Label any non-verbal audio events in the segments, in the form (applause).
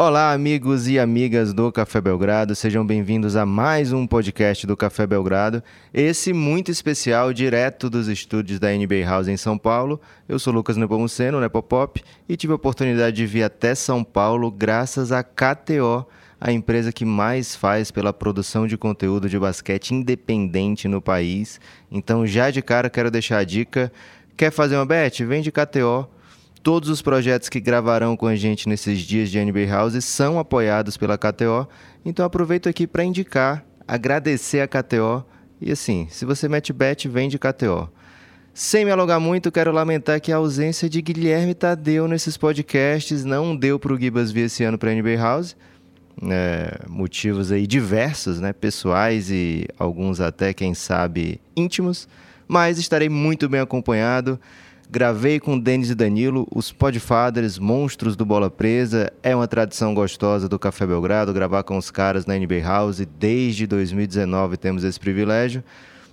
Olá, amigos e amigas do Café Belgrado, sejam bem-vindos a mais um podcast do Café Belgrado. Esse muito especial, direto dos estúdios da NBA House em São Paulo. Eu sou Lucas Nepomuceno, Nepopop, e tive a oportunidade de vir até São Paulo graças a KTO, a empresa que mais faz pela produção de conteúdo de basquete independente no país. Então, já de cara, quero deixar a dica: quer fazer uma bet? Vem de KTO Todos os projetos que gravarão com a gente nesses dias de NBA House são apoiados pela KTO. Então aproveito aqui para indicar, agradecer a KTO. E assim, se você mete bet, vem de KTO. Sem me alongar muito, quero lamentar que a ausência de Guilherme Tadeu nesses podcasts não deu para o Gibas vir esse ano para a NBA House. É, motivos aí diversos, né, pessoais e alguns até, quem sabe, íntimos. Mas estarei muito bem acompanhado. Gravei com Denis e Danilo, os Podfathers, monstros do Bola Presa. É uma tradição gostosa do Café Belgrado gravar com os caras na NBA House. Desde 2019 temos esse privilégio.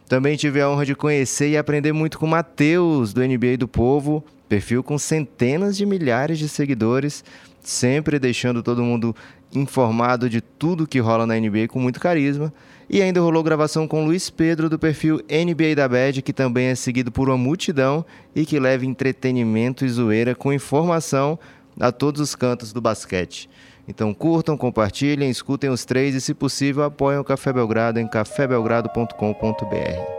Também tive a honra de conhecer e aprender muito com o Matheus, do NBA do Povo, perfil com centenas de milhares de seguidores, sempre deixando todo mundo informado de tudo que rola na NBA com muito carisma. E ainda rolou gravação com Luiz Pedro do perfil NBA da Bad, que também é seguido por uma multidão e que leva entretenimento e zoeira com informação a todos os cantos do basquete. Então curtam, compartilhem, escutem os três e, se possível, apoiem o Café Belgrado em cafébelgrado.com.br.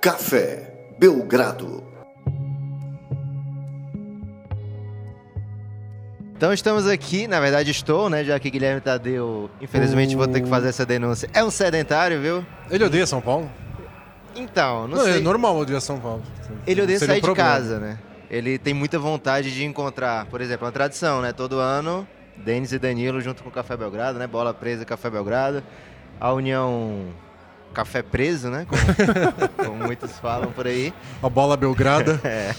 Café Belgrado. Então estamos aqui, na verdade estou, né? Já que Guilherme Tadeu, infelizmente vou ter que fazer essa denúncia. É um sedentário, viu? Ele odeia São Paulo? Então, não, Não, sei. é normal odiar São Paulo. Ele odeia Seria um sair de casa, né? Ele tem muita vontade de encontrar, por exemplo, uma tradição, né? Todo ano, Denis e Danilo junto com o Café Belgrado, né? Bola presa, Café Belgrado. A união Café preso, né? Como, (laughs) como muitos falam por aí. A bola belgrada. (laughs) É.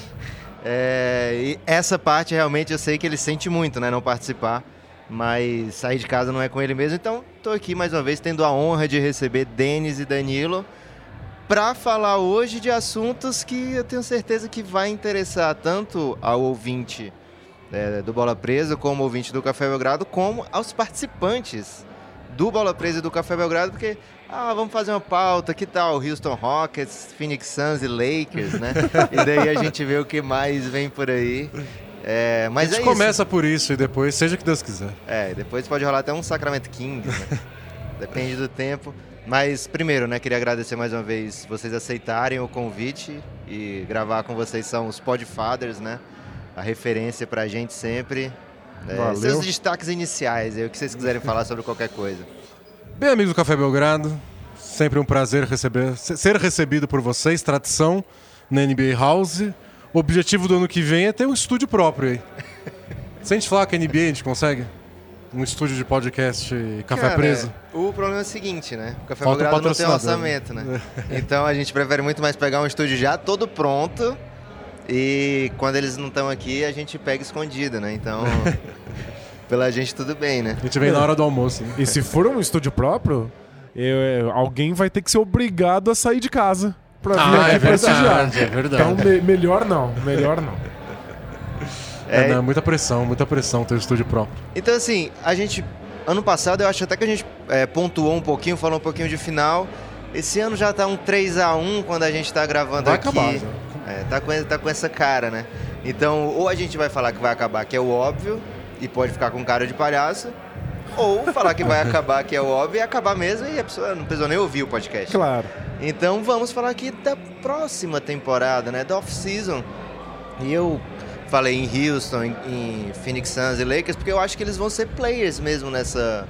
É, e essa parte realmente eu sei que ele sente muito, né? Não participar. Mas sair de casa não é com ele mesmo. Então, tô aqui mais uma vez tendo a honra de receber Denis e Danilo para falar hoje de assuntos que eu tenho certeza que vai interessar tanto ao ouvinte é, do Bola Presa, como ouvinte do Café Belgrado, como aos participantes do Bola Presa e do Café Belgrado, porque ah, vamos fazer uma pauta, que tal Houston Rockets, Phoenix Suns e Lakers, né? (laughs) e daí a gente vê o que mais vem por aí. É, A mas gente é isso. começa por isso e depois, seja o que Deus quiser. É, depois pode rolar até um Sacramento Kings, né? (laughs) Depende do tempo. Mas primeiro, né, queria agradecer mais uma vez vocês aceitarem o convite e gravar com vocês são os Podfathers, né? A referência pra gente sempre. É, Valeu. seus destaques iniciais, aí, o que vocês quiserem falar sobre qualquer coisa. Bem, amigos do Café Belgrado, sempre um prazer receber, se- ser recebido por vocês, tradição na NBA House. O objetivo do ano que vem é ter um estúdio próprio aí. Se a gente falar que a NBA a gente consegue? Um estúdio de podcast café Cara, preso? O problema é o seguinte, né? O Café Falta Belgrado não tem orçamento, né? (laughs) Então a gente prefere muito mais pegar um estúdio já todo pronto e quando eles não estão aqui a gente pega escondido, né? Então, (laughs) pela gente tudo bem, né? A gente vem na hora do almoço. né? E se for um estúdio próprio, eu- alguém vai ter que ser obrigado a sair de casa pra vir Ah, aqui é prestigiar. verdade, é verdade. Então, me- melhor não, melhor não. É, É, não, muita pressão, muita pressão ter um estúdio próprio. Então, assim, a gente. Ano passado eu acho até que a gente é, pontuou um pouquinho, falou um pouquinho de final. Esse ano já tá um 3x1 quando a gente tá gravando Vai aqui. acabar, já. É, tá, com, tá com essa cara, né? Então, ou a gente vai falar que vai acabar, que é o óbvio, e pode ficar com cara de palhaço, ou falar que vai (laughs) acabar, que é o óbvio, e acabar mesmo, e a pessoa não precisou nem ouvir o podcast. Claro. Então vamos falar aqui da próxima temporada, né? Da off-season. E eu falei em Houston, em, Phoenix Suns e Lakers, porque eu acho que eles vão ser players mesmo nessa,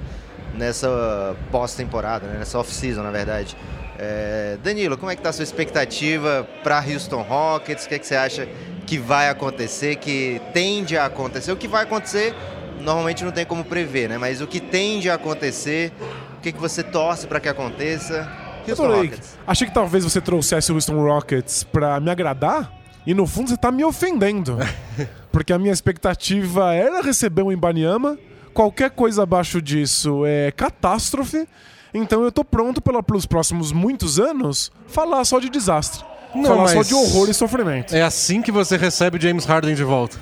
nessa pós-temporada, né? nessa off-season, na verdade. É, Danilo, como é que tá a sua expectativa para Houston Rockets? O que, é que você acha que vai acontecer, que tende a acontecer? O que vai acontecer, normalmente não tem como prever, né? Mas o que tende a acontecer, o que, que você torce para que aconteça? Houston Adorei. Rockets. Achei que talvez você trouxesse o Houston Rockets pra me agradar e no fundo você tá me ofendendo. (laughs) Porque a minha expectativa era receber um Ibaniama. Qualquer coisa abaixo disso é catástrofe. Então eu tô pronto pela, pelos próximos muitos anos falar só de desastre. Não, falar só mas- de horror e sofrimento. É assim que você recebe James Harden de volta.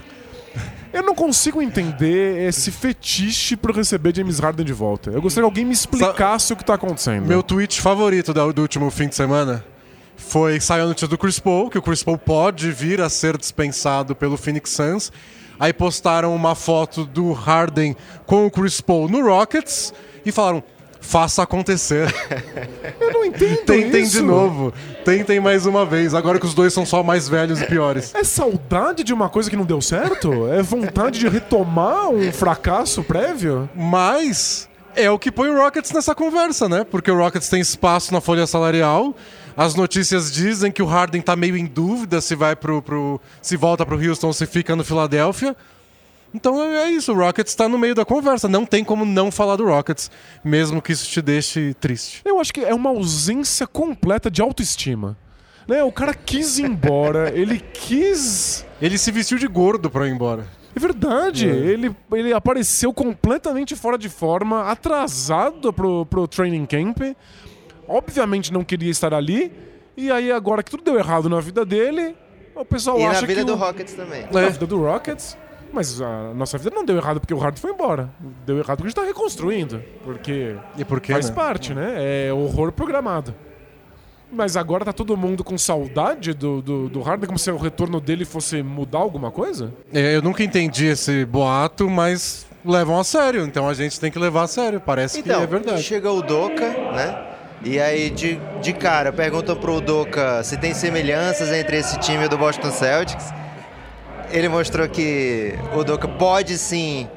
Eu não consigo entender esse fetiche por receber James Harden de volta. Eu gostaria que alguém me explicasse o que tá acontecendo. Meu tweet favorito do último fim de semana foi saiu a notícia do Chris Paul, que o Chris Paul pode vir a ser dispensado pelo Phoenix Suns. Aí postaram uma foto do Harden com o Chris Paul no Rockets e falaram: faça acontecer. (laughs) Eu não entendo Tentem isso. de novo. Tentem mais uma vez. Agora que os dois são só mais velhos e piores. É saudade de uma coisa que não deu certo? É vontade de retomar um fracasso prévio? Mas é o que põe o Rockets nessa conversa, né? Porque o Rockets tem espaço na folha salarial. As notícias dizem que o Harden tá meio em dúvida se vai pro, pro se volta pro Houston ou se fica no Philadelphia. Então é isso, o Rockets tá no meio da conversa. Não tem como não falar do Rockets, mesmo que isso te deixe triste. Eu acho que é uma ausência completa de autoestima. Né? O cara quis ir embora, (laughs) ele quis. Ele se vestiu de gordo pra ir embora. É verdade, ele, ele apareceu completamente fora de forma, atrasado pro, pro training camp. Obviamente não queria estar ali. E aí, agora que tudo deu errado na vida dele, o pessoal E acha na vida que. do o... Rockets também. É. Na vida do Rockets. Mas a nossa vida não deu errado porque o Harden foi embora. Deu errado porque a gente tá reconstruindo. Porque E por quê? faz né? parte, né? É horror programado. Mas agora tá todo mundo com saudade do, do, do Harden, como se o retorno dele fosse mudar alguma coisa? É, Eu nunca entendi esse boato, mas levam a sério. Então a gente tem que levar a sério. Parece Então, que é verdade. chega o Doca, né? E aí, de, de cara, perguntam pro Doca se tem semelhanças entre esse time e o do Boston Celtics. Ele mostrou que o Doca pode sim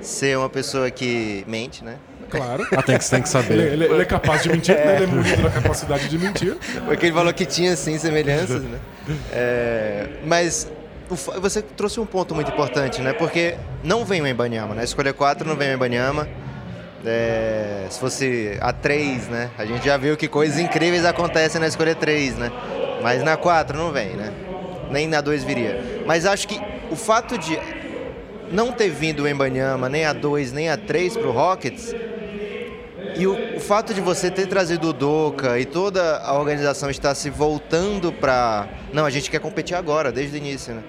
ser uma pessoa que mente, né? Claro. Ah, tem que, tem que Ele, saber. ele- ele é capaz de mentir, né? Ele é munido da capacidade de mentir. Porque ele falou que tinha sim semelhanças, né? É, mas você trouxe um ponto muito importante, né? Porque não vem o Embanyama, né? Escolha 4 não vem o Embanyama. É, se fosse a 3, né? A gente já viu que coisas incríveis acontecem na escolha 3, né? Mas na 4 não vem, né? Nem na 2 viria. Mas acho que o fato de não ter vindo o Embanyama, nem a 2, nem a 3 pro Rockets, e o, o fato de você ter trazido o Doca e toda a organização estar se voltando para. Não, a gente quer competir agora, desde o início, né?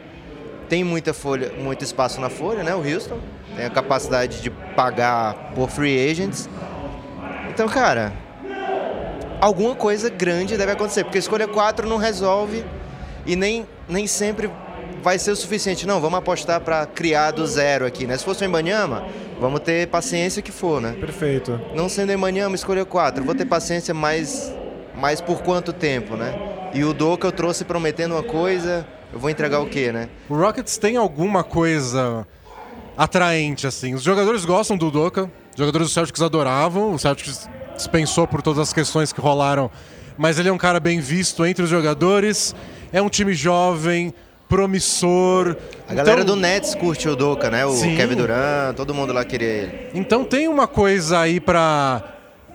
Tem muita folha, muito espaço na folha, né? O Houston tem a capacidade de pagar por free agents. Então, cara, alguma coisa grande deve acontecer, porque escolha 4 não resolve e nem, nem sempre vai ser o suficiente. Não, vamos apostar para criar do zero aqui, né? Se fosse o Embanyama, vamos ter paciência que for, né? Perfeito. Não sendo Emaniama, escolha 4. Vou ter paciência mais, mais por quanto tempo, né? E o Doca eu trouxe prometendo uma coisa, eu vou entregar o quê, né? O Rockets tem alguma coisa atraente, assim. Os jogadores gostam do Doca, os jogadores do Celtics adoravam, o Celtics dispensou por todas as questões que rolaram, mas ele é um cara bem visto entre os jogadores, é um time jovem, promissor. A galera Então- do Nets curte o Doca, né? O Sim. Kevin Durant, todo mundo lá queria ele. Então tem uma coisa aí pra.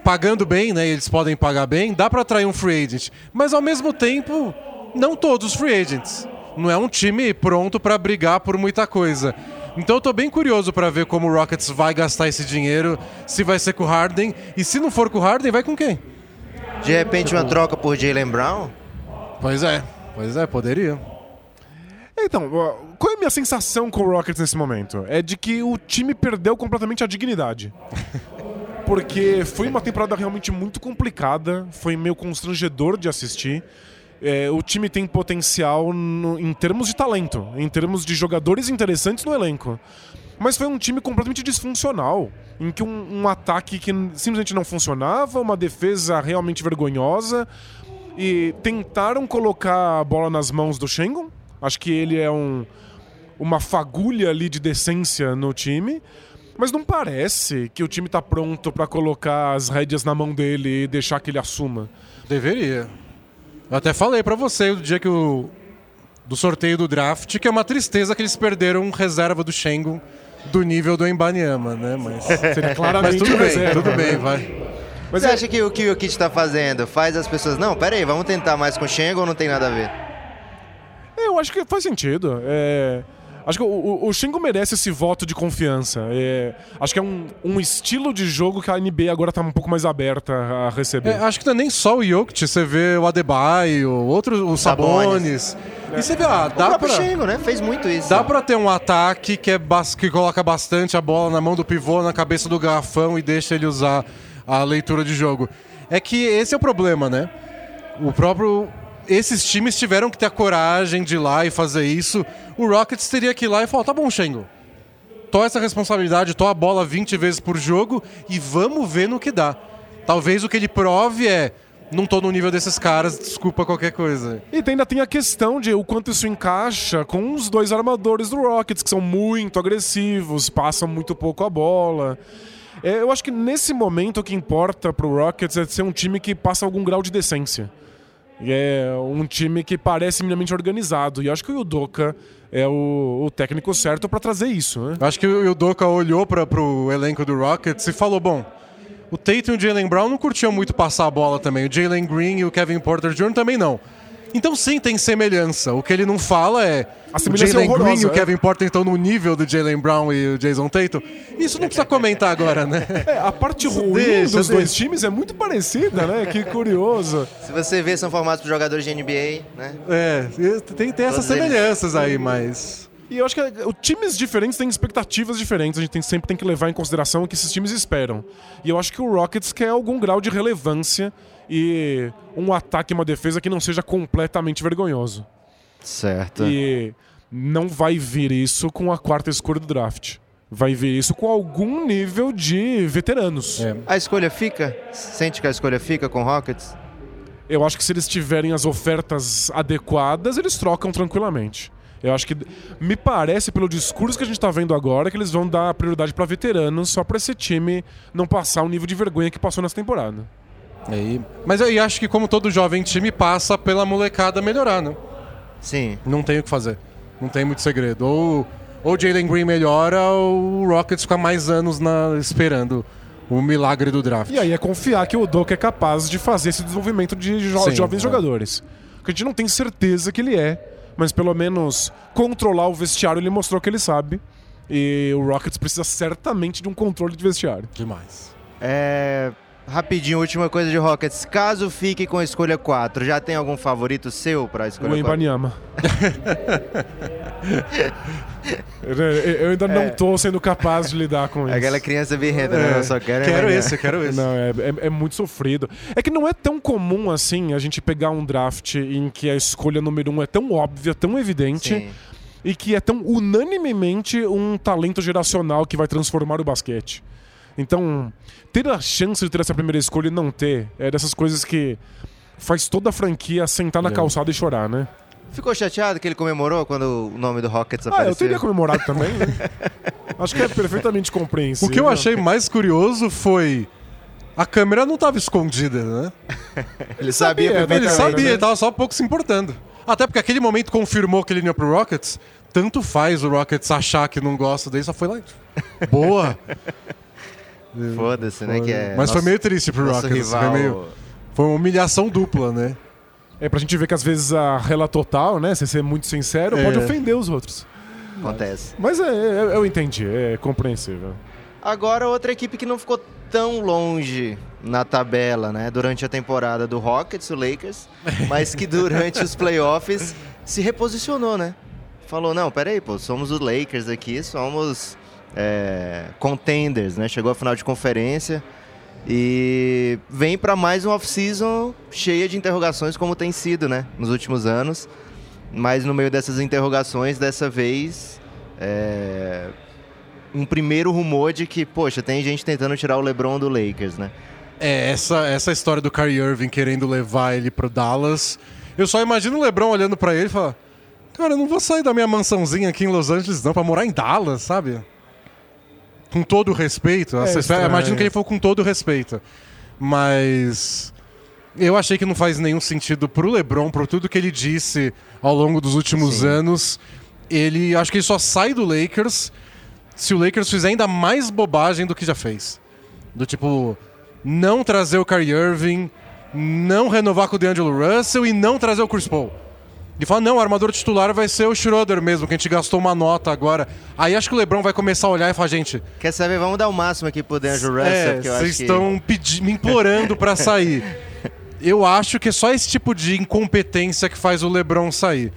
Pagando bem, né? Eles podem pagar bem, dá pra atrair um free agent. Mas ao mesmo tempo, não todos os free agents. Não é um time pronto pra brigar por muita coisa. Então eu tô bem curioso pra ver como o Rockets vai gastar esse dinheiro, se vai ser com o Harden e se não for com o Harden, vai com quem? De repente uma troca por Jalen Brown? Pois é, pois é, poderia. Então, qual é a minha sensação com o Rockets nesse momento? É de que o time perdeu completamente a dignidade. (laughs) Porque foi uma temporada realmente muito complicada, foi meio constrangedor de assistir. É, o time tem potencial no- em termos de talento, em termos de jogadores interessantes no elenco. Mas foi um time completamente disfuncional, em que um, um ataque que simplesmente não funcionava, uma defesa realmente vergonhosa, e tentaram colocar a bola nas mãos do Shengun. Acho que ele é um, uma fagulha ali de decência no time. Mas não parece que o time tá pronto pra colocar as rédeas na mão dele e deixar que ele assuma. Deveria. Eu até falei pra você o dia que o do sorteio do draft que é uma tristeza que eles perderam reserva do Shengun do nível do Embanyama, né? Mas, Seria (laughs) mas claramente tudo bem, reserva, tudo né? bem, vai. Mas Você é- acha que o que o Kit tá fazendo faz as pessoas. Não, pera aí, vamos tentar mais com o Shengo ou não tem nada a ver? Eu acho que faz sentido. É, Acho que o, o, o Shingo merece esse voto de confiança. É, acho que é um, um estilo de jogo que a NBA agora tá um pouco mais aberta a receber. É, acho que não é nem só o Jokic, você vê o Adebayo, outros, o Sabonis. Sabonis. E você vê, ah, O dá próprio pra, Shingo, né? Fez muito isso. dá pra ter um ataque que, é bas- que coloca bastante a bola na mão do pivô, na cabeça do garrafão e deixa ele usar a leitura de jogo. É que esse é o problema, né? O próprio. Esses times tiveram que ter a coragem de ir lá e fazer isso. O Rockets teria que ir lá e falar: tá bom, Shengo. Tô essa responsabilidade, tô a bola 20 vezes por jogo e vamos ver no que dá. Talvez o que ele prove é. Não tô no nível desses caras, desculpa qualquer coisa. E ainda tem a questão de o quanto isso encaixa com os dois armadores do Rockets, que são muito agressivos, passam muito pouco a bola. É, eu acho que nesse momento o que importa pro Rockets é ser um time que passa algum grau de decência. É um time que parece minimamente organizado. E acho que o Yudoka é o, o técnico certo pra trazer isso, né? Acho que o Doka olhou para pro elenco do Rockets e falou: bom, o Tatum e o Jalen Brown não curtiam muito passar a bola também. O Jalen Green e o Kevin Porter Jr. também não. Então sim, tem semelhança. O que ele não fala é A o semelhança é Green horrorosa, e o é. Kevin Porter estão no nível do Jalen Brown e o Jason Tatum. Isso não precisa comentar agora, né? (laughs) É, a parte ruim Deixa, dos deixa. dois times é muito parecida, né? Que curioso. Se você ver, são formados por jogadores de NBA, né? É, tem, tem essas Todos eles. semelhanças aí, mas. E eu acho que é, o- times diferentes têm expectativas diferentes. A gente tem- sempre tem que levar em consideração o que esses times esperam. E eu acho que o Rockets quer algum grau de relevância e um ataque e uma defesa que não seja completamente vergonhoso. Certo. E não vai vir isso com a quarta escolha do draft. Vai vir isso com algum nível de veteranos. É. A escolha fica? Sente que a escolha fica com o Rockets? Eu acho que se eles tiverem as ofertas adequadas, eles trocam tranquilamente. Eu acho que. Me parece, pelo discurso que a gente tá vendo agora, que eles vão dar prioridade pra veteranos só pra esse time não passar o nível de vergonha que passou nessa temporada. Aí, mas eu acho que, como todo jovem time, passa pela molecada melhorar, né? Sim. Não tem o que fazer. Não tem muito segredo. Ou ou Jalen Green melhora, ou o Rockets fica mais anos na- esperando o milagre do draft. E aí é confiar que o Doka é capaz de fazer esse desenvolvimento de jo- Sim, jovens é. jogadores. Que a gente não tem certeza que ele é, mas pelo menos controlar o vestiário ele mostrou que ele sabe. E o Rockets precisa certamente de um controle de vestiário. Demais. É. Rapidinho, última coisa de Rockets. Caso fique com a escolha 4, já tem algum favorito seu pra O escolha 4? Embanyama. eu, eu ainda não tô sendo capaz de lidar com isso. É Aquela criança birrenta, né? Eu só quero Quero Embanyama. esse, quero esse. Não, é, é- é muito sofrido. É que não é tão comum assim a gente pegar um draft em que a escolha número um é tão óbvia, tão evidente, Sim. e que é tão unanimemente um talento geracional que vai transformar o basquete. Então, ter a chance de ter essa primeira escolha e não ter é dessas coisas que faz toda a franquia sentar na É. calçada e chorar, né? Ficou chateado que ele comemorou quando o nome do Rockets Ah, apareceu? eu teria comemorado também, né? (laughs) Acho que é perfeitamente compreensível. O que eu achei mais curioso foi. A câmera não estava escondida, né? (laughs) Ele sabia, sabia, Ele sabia, né? ele tava só pouco se importando. Até porque aquele momento confirmou que ele ia pro Rockets. Tanto faz o Rockets achar que não gosta dele, só foi lá. e- Boa! (laughs) Foda-se, né? Que é Mas foi nosso- meio triste pro Rockets. rival. Foi, meio, foi uma humilhação dupla, né? É pra gente ver que às vezes a rela total, né? Se ser muito sincero, pode É. ofender os outros. Acontece. Mas é, é- eu entendi, é compreensível. Agora, outra equipe que não ficou tão longe na tabela, né? Durante a temporada do Rockets, o Lakers, (laughs) mas que durante os playoffs se reposicionou, né? Falou, não, peraí, pô, somos os Lakers aqui, somos é, contenders, né? Chegou à final de conferência e vem para mais um off-season cheia de interrogações, como tem sido, né? Nos últimos anos. Mas no meio dessas interrogações, dessa vez, é, um primeiro rumor de que, poxa, tem gente tentando tirar o LeBron do Lakers, né? É, essa, essa história do Kyrie Irving querendo levar ele pro Dallas. Eu só imagino o LeBron olhando pra ele e falar: Cara, eu não vou sair da minha mansãozinha aqui em Los Angeles, não, pra morar em Dallas, sabe? Com todo o respeito. Estranho. imagino que ele falou com todo o respeito. Mas. Eu achei que não faz nenhum sentido pro LeBron, por tudo que ele disse ao longo dos últimos Sim. anos. Ele. Acho que ele só sai do Lakers se o Lakers fizer ainda mais bobagem do que já fez. Do tipo, não trazer o Kyrie Irving, não renovar com o D'Angelo Russell e não trazer o Chris Paul. E fala, não, o armador titular vai ser o Schroeder mesmo, que a gente gastou uma nota agora. Aí acho que o LeBron vai começar a olhar e falar, gente, Quer saber? Vamos dar o máximo aqui pro D'Angelo Russell, é, porque eu vocês acho que... estão me implorando pra sair. (laughs) Eu acho que é só esse tipo de incompetência que faz o LeBron sair.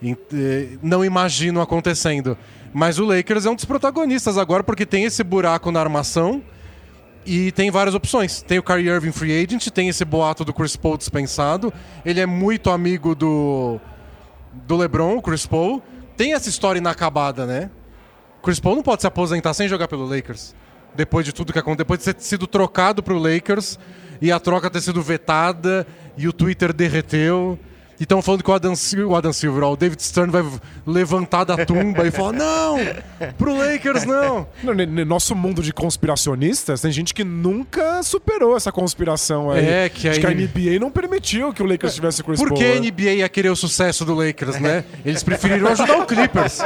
Eh, Não imagino acontecendo. Mas o Lakers é um dos protagonistas agora porque tem esse buraco na armação e tem várias opções. Tem o Kyrie Irving free agent, tem esse boato do Chris Paul dispensado. Ele é muito amigo do do LeBron, o Chris Paul. Tem essa história inacabada, né? Chris Paul não pode se aposentar sem jogar pelo Lakers. Depois de tudo que aconteceu, depois de ter sido trocado pro Lakers e a troca ter sido vetada e o Twitter derreteu. E estão falando que o Adam, o Adam Silver, ó, o David Stern vai levantar da tumba e falar: não, pro Lakers não. No, no- no nosso mundo de conspiracionistas, tem gente que nunca superou essa conspiração aí. É, que de aí- que a NBA não permitiu que o Lakers tivesse Chris Por Paul. que a? NBA ia querer o sucesso do Lakers, né? (laughs) Eles preferiram ajudar o Clippers.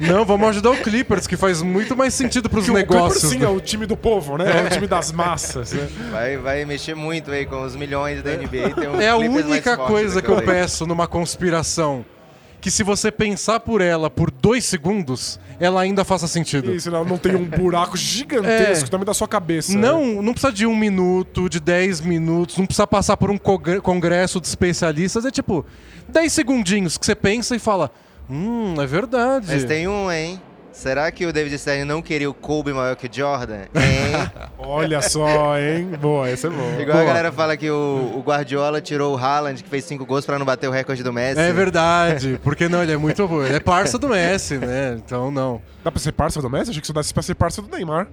Não, vamos ajudar o Clippers, que faz muito mais sentido pros Que o Clippers, negócios. sim, né? é o time do povo, né? É o time das massas. né? Vai, vai mexer muito aí com os milhões da NBA. Tem um É a única forte coisa que eu peço numa conspiração. Que se você pensar por ela por dois segundos, ela ainda faça sentido. Isso, não, não tem um buraco gigantesco É. também da sua cabeça. né? Não, não precisa de um minuto, de dez minutos, não precisa passar por um congre- congresso de especialistas. É tipo, dez segundinhos que você pensa e fala: Hum, é verdade. Mas tem um, hein? Será que o David Stern não queria o Kobe maior que o Jordan? (laughs) Hein? Olha só, hein? Boa, esse é bom. Igual a Pô. galera fala que o, o Guardiola tirou o Haaland, que fez cinco gols pra não bater o recorde do Messi. É verdade, porque não, ele é muito bom. Ele é parça do Messi, né? Então não. Dá pra ser parça do Messi? Achei que isso desse pra ser parça do Neymar.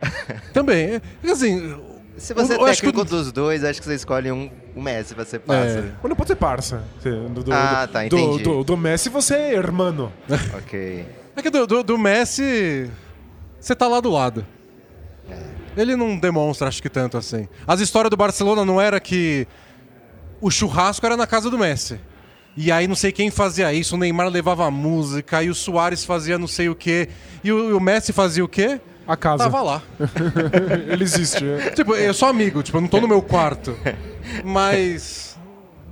(laughs) Também, é- assim. Se você é eu que técnico o- dos dois, acho que você escolhe um, um Messi pra ser parça. É. Mas não pode ser parça. Do, do, Ah, do- tá, do, entendi. do, do Messi você é hermano. Ok. É que do, do, do Messi, você tá lá do lado. Ele não demonstra, acho que tanto assim. As histórias do Barcelona não era que o churrasco era na casa do Messi. E aí não sei quem fazia isso, o Neymar levava música, e o Soares fazia não sei o quê. E o, e o Messi fazia o quê? A casa. Tava lá. (laughs) Ele existe. é. Tipo, eu sou amigo, tipo, eu não tô no meu quarto. (laughs) Mas.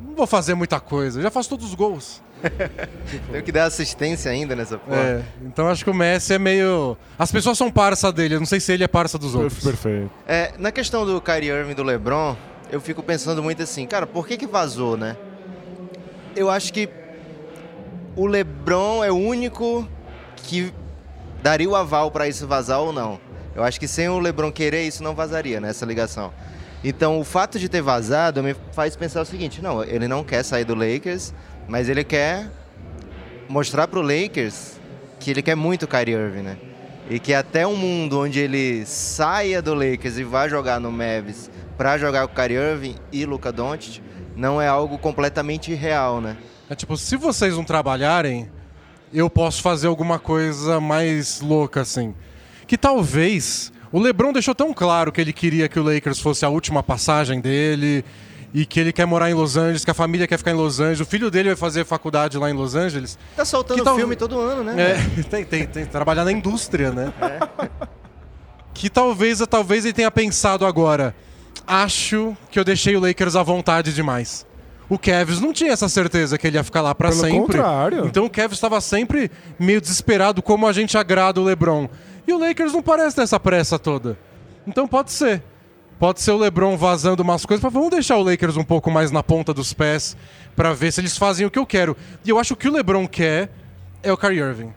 Não vou fazer muita coisa, eu já faço todos os gols. (laughs) Tenho que dar assistência ainda nessa porra. É, então acho que o Messi é meio. As pessoas são parça dele, eu não sei se ele é parça dos outros. Perfeito. É, na questão do Kyrie Irving e do LeBron, eu fico pensando muito assim, cara, por que que vazou, né? Eu acho que o LeBron é o único que daria o aval pra isso vazar ou não. Eu acho que sem o LeBron querer, isso não vazaria, né, essa ligação. Então, o fato de ter vazado me faz pensar o seguinte, não, ele não quer sair do Lakers, mas ele quer mostrar pro Lakers que ele quer muito o Kyrie Irving, né? E que até um mundo onde ele saia do Lakers e vá jogar no Mavs pra jogar com o Kyrie Irving e Luka Doncic não é algo completamente real, né? É tipo, se vocês não trabalharem, eu posso fazer alguma coisa mais louca assim. Que talvez. O LeBron deixou tão claro que ele queria que o Lakers fosse a última passagem dele e que ele quer morar em Los Angeles, que a família quer ficar em Los Angeles, o filho dele vai fazer faculdade lá em Los Angeles. Tá soltando tal- filme todo ano, né? É, (laughs) tem, tem, tem que trabalhar na indústria, né? Que talvez, talvez ele tenha pensado agora. Acho que eu deixei o Lakers à vontade demais. O Kevs não tinha essa certeza que ele ia ficar lá pra Pelo sempre. contrário. Então o Kevs estava sempre meio desesperado como a gente agrada o LeBron. E o Lakers não parece ter essa pressa toda. Então pode ser. Pode ser o LeBron vazando umas coisas, mas vamos deixar o Lakers um pouco mais na ponta dos pés pra ver se eles fazem o que eu quero. E eu acho que o LeBron quer é o Kyrie Irving.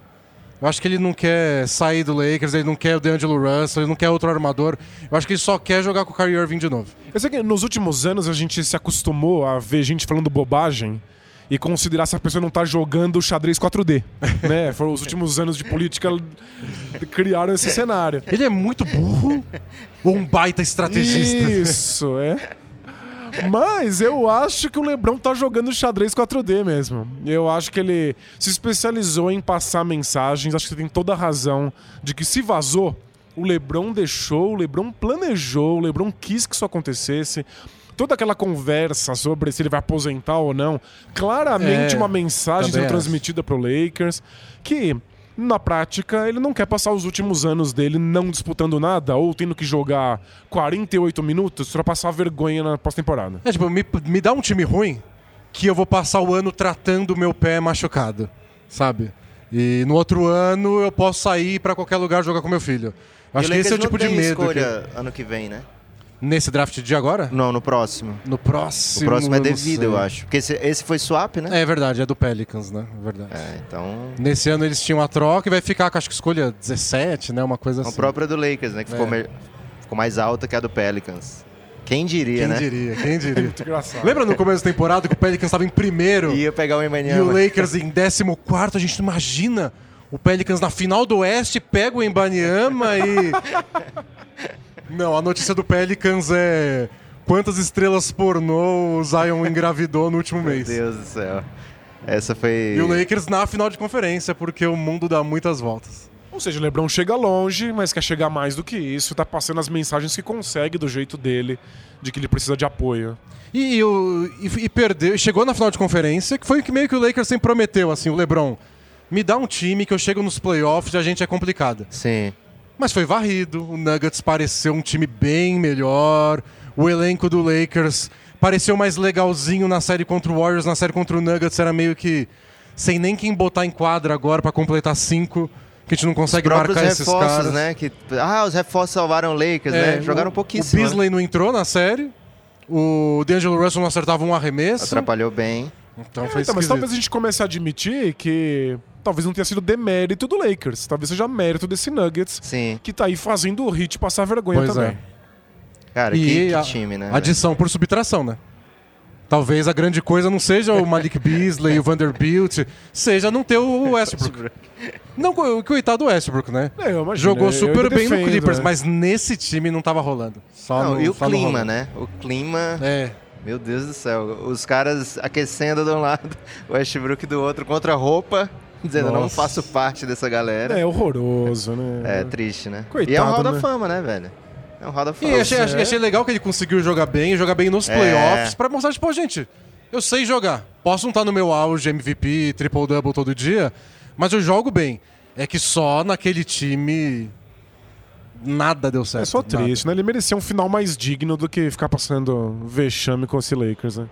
Eu acho que ele não quer sair do Lakers, ele não quer o DeAngelo Russell, ele não quer outro armador. Eu acho que ele só quer jogar com o Kyrie Irving de novo. Eu sei que nos últimos anos a gente se acostumou a ver gente falando bobagem e considerar se a pessoa não tá jogando xadrez 4D. (laughs) né? Foram os últimos anos de política criaram esse cenário. Ele é muito burro ou um baita estrategista? Isso, é. Mas eu acho que o Lebron tá jogando xadrez 4D mesmo. Eu acho que ele se especializou em passar mensagens. Acho que você tem toda a razão de que se vazou, o Lebron deixou, o Lebron planejou, o Lebron quis que isso acontecesse. Toda aquela conversa sobre se ele vai aposentar ou não, claramente É, uma mensagem sendo transmitida pro Lakers que na prática, ele não quer passar os últimos anos dele não disputando nada ou tendo que jogar 48 minutos pra passar vergonha na pós-temporada. É, tipo, me, me dá um time ruim que eu vou passar o ano tratando o meu pé machucado, sabe? E no outro ano eu posso sair pra qualquer lugar jogar com meu filho. Acho E que esse é o tipo de medo. que- escolha ano que vem, né? Nesse draft de agora? Não, no próximo. No próximo. O próximo é devido, eu acho. Porque esse, esse foi swap, né? É verdade, é do Pelicans, né? É verdade. É, então. Nesse ano eles tinham a troca e vai ficar com acho que escolha 17, né? Uma coisa A assim. própria do Lakers, né? Que ficou, É. me- ficou mais alta que a do Pelicans. Quem diria, Quem né? diria, quem diria. (laughs) Muito engraçado. Lembra no começo da temporada que o Pelicans estava em primeiro Ia pegar o e o Emmanuel. Lakers em 14? A gente não imagina o Pelicans na final do Oeste, pega o Embanyama e. (laughs) Não, a notícia do Pelicans é. Quantas estrelas pornô o Zion engravidou no último Meu mês? Deus do céu. Essa foi. E o Lakers na final de conferência, porque o mundo dá muitas voltas. Ou seja, o LeBron chega longe, mas quer chegar mais do que isso. Tá passando as mensagens que consegue do jeito dele, de que ele precisa de apoio. E, o- e- e perdeu, chegou na final de conferência, que foi o que meio que o Lakers sempre prometeu, assim, o LeBron. Me dá um time que eu chego nos playoffs e a gente é complicado. Sim. Mas foi varrido, o Nuggets pareceu um time bem melhor, o elenco do Lakers pareceu mais legalzinho na série contra o Warriors, na série contra o Nuggets era meio que sem nem quem botar em quadra agora pra completar cinco, que a gente não consegue marcar esses reforços, caras. né? Que, ah, os reforços salvaram o Lakers, É, né? Jogaram o- pouquíssimo. O né? Beasley não entrou na série, o D'Angelo Russell não acertava um arremesso. Atrapalhou bem. Então foi Então, mas talvez a gente comece a admitir que talvez não tenha sido demérito do Lakers. Talvez seja mérito desse Nuggets, Sim. que tá aí fazendo o Hit passar vergonha Pois também. é. Cara, E que, que a- time, né? Adição por subtração, né? Talvez a grande coisa não seja o Malik Beasley, o Vanderbilt, seja não ter o (laughs) Westbrook. Não, co- coitado do Westbrook, né? É, eu imagino, Jogou eu- eu super bem defendo, no Clippers, né? mas nesse time não tava rolando. Só Não, no- e o no clima, né? O clima. É. Meu Deus do céu. Os caras aquecendo de um lado, o Westbrook do outro, contra a roupa, dizendo, não Nossa. faço parte dessa galera. É horroroso, né? É, triste, né? Coitado, e é um Hall da né? Fama, né, velho? É um Hall da E Fama. achei, achei, achei legal que ele conseguiu jogar bem, jogar bem nos É. playoffs, pra mostrar, tipo, "Pô, gente, eu sei jogar. Posso não estar no meu auge, MVP, triple-double todo dia, mas eu jogo bem. É que só naquele time nada deu certo. É só nada. triste, né? Ele merecia um final mais digno do que ficar passando vexame com esse Lakers, né?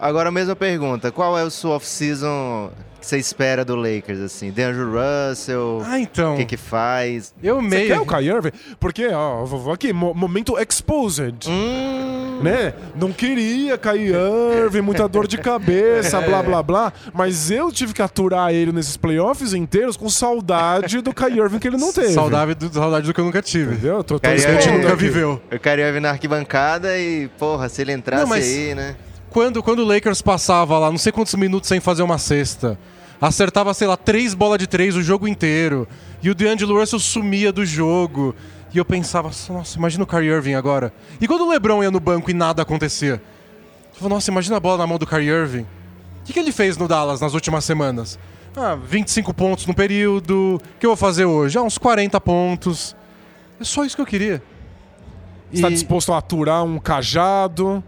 Agora a mesma pergunta. Qual é o seu off-season que você espera do Lakers, assim? DeAndre Russell? Ah, então. O que que faz? Eu Você meio. quer o Kyrie Irving? Porque, ó, vou- aqui, mo- momento exposed. Hum... Né? Não queria Kyrie Irving, muita dor de cabeça, (laughs) blá blá blá. Mas eu tive que aturar ele nesses playoffs inteiros com saudade do Kyrie Irving que ele não teve. Saudade do, saudade do que eu nunca tive. Entendeu? Tô, tô Kyrie Que a gente Irving nunca viveu. Eu queria ir na arquibancada e, porra, se ele entrasse Não, mas- aí, né? Quando, quando o Lakers passava lá, não sei quantos minutos sem fazer uma cesta, acertava, sei lá, três bolas de três o jogo inteiro, e o DeAngelo Russell sumia do jogo, e eu pensava, nossa, imagina o Kyrie Irving agora. E quando o LeBron ia no banco e nada acontecia? Eu falava, nossa, imagina a bola na mão do Kyrie Irving. O que, que ele fez no Dallas nas últimas semanas? Ah, 25 pontos no período. O que eu vou fazer hoje? Ah, uns 40 pontos. É só isso que eu queria. Está E- disposto a aturar um cajado,